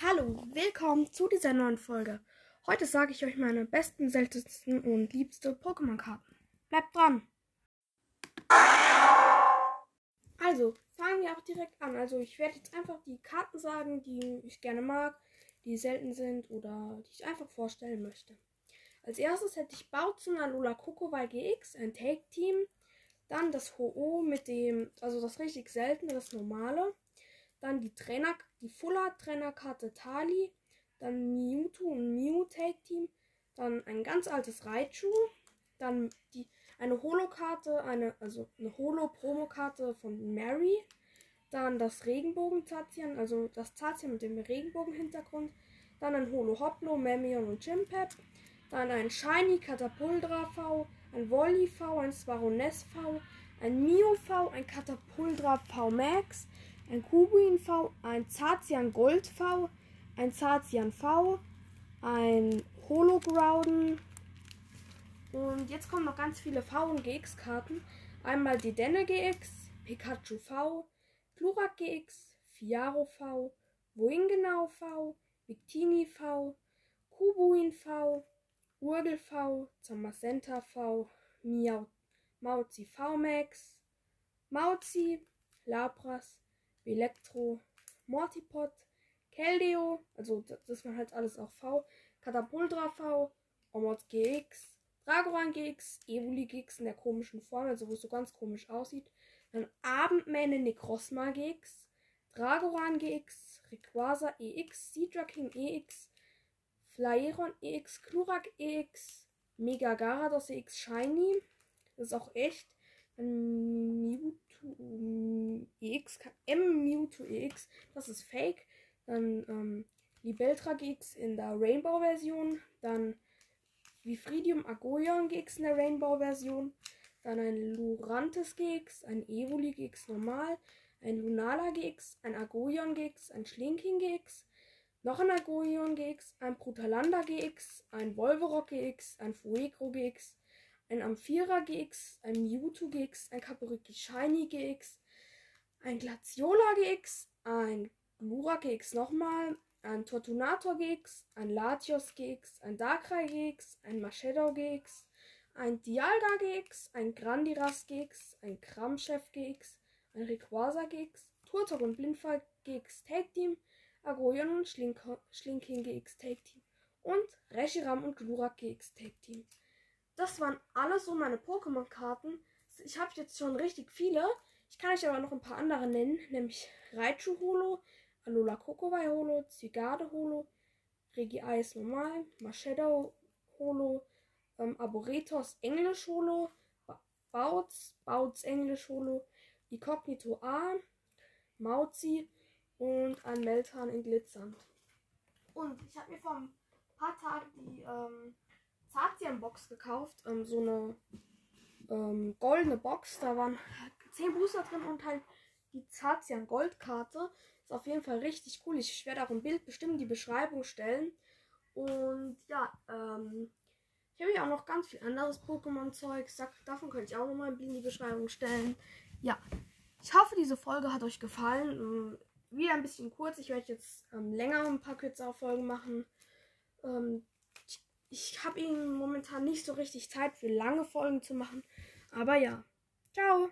Hallo, willkommen zu dieser neuen Folge. Heute sage ich euch meine besten, seltensten und liebste Pokémon-Karten. Bleibt dran! Also, fangen wir auch direkt an. Also, ich werde jetzt einfach die Karten sagen, die ich gerne mag, die selten sind oder die ich einfach vorstellen möchte. Als erstes hätte ich Bautzen Alola Kokowai GX, ein Take-Team. Dann das Ho-Oh mit dem, also das richtig seltene, das normale. Dann die Trainer, die Fuller Trainerkarte Tali. Dann Mewtwo und Mew Take Team. Dann ein ganz altes Raichu. Dann die, eine Holo-Karte, eine, also eine Holo-Promo-Karte von Mary. Dann das Regenbogen-Zazian, also das Zazian mit dem Regenbogen-Hintergrund. Dann ein Holo Hoplo, Memion und Chimpep. Dann ein Shiny Catapultra V, ein Wolly V, ein Swaroness V, ein Mio V, ein Catapultra V Max, ein Kubuin V, ein Zazian Gold V, ein Zazian V, ein Hologrouden. Und jetzt kommen noch ganz viele V- und GX-Karten. Einmal die Denne GX, Pikachu V, Glurak GX, Fiaro V, Woingenau V, Victini V, Kubuin V, Urgel V, Zamacenta V, Miau, Mauzi V Max, Mauzi, Lapras, Elektro, Mortipod, Keldeo, also das waren halt alles auch V, Catapultra V, Omod GX, Dragoran GX, Evoli GX in der komischen Form, also wo es so ganz komisch aussieht. Dann Abendmähne Necrosma GX, Dragoran GX, Rayquaza EX, Seadra King EX, Flareon EX, Klurak EX, Mega Garados EX Shiny. Das ist auch echt. Mewtwo EX, M Mewtwo EX, das ist fake. Dann ähm, Libeltra GX in der Rainbow-Version. Dann Vifridium Agoyon GX in der Rainbow-Version. Dann ein Lurantes GX, ein Evoli GX normal, ein Lunala GX, ein Agoyon GX, ein Schlinking GX, noch ein Agoyon GX, ein Brutalanda GX, ein Volverock GX, ein Fuegro GX, ein Amphira GX, ein Mewtwo GX, ein Kaburiki Shiny GX, ein Glaciola GX, ein Glura GX nochmal, ein Tortunator GX, ein Latios GX, ein Darkrai GX, ein Machedo GX, ein Dialga GX, ein Grandiras GX, ein Kramchef GX, ein Rayquaza GX, Turtok und Blindfall GX Tag Team, Agoyon und Schlink Schlinking GX Tag Team und Reshiram und Glurak GX Tag Team. Das waren alles so meine Pokémon-Karten. Ich habe jetzt schon richtig viele. Ich kann euch aber noch ein paar andere nennen, nämlich Raichu Holo, Alola Kokowai Holo, Zigade Holo, Regi Eis Normal, Machedo Holo, ähm, Arboretos Englisch Holo, Bouts, Bouts Englisch Holo, Incognito A, Mauzi und ein Meltan in Glitzern. Und ich habe mir vor ein paar Tagen die ähm, Zazian-Box gekauft. Ähm, so eine ähm, goldene Box. Da waren 10 Booster drin und halt die Zazian Goldkarte. Ist auf jeden Fall richtig cool. Ich werde auch ein Bild bestimmt die Beschreibung stellen. Und ja, ähm, ich habe hier auch noch ganz viel anderes Pokémon-Zeug. Davon könnte ich auch noch mal ein Bild in die Beschreibung stellen. Ja, ich hoffe, diese Folge hat euch gefallen. Ähm, wieder ein bisschen kurz. Ich werde jetzt ähm, länger ein paar kürzere Folgen machen. Ähm, ich habe ihnen momentan nicht so richtig Zeit für lange Folgen zu machen. Aber ja. Ciao.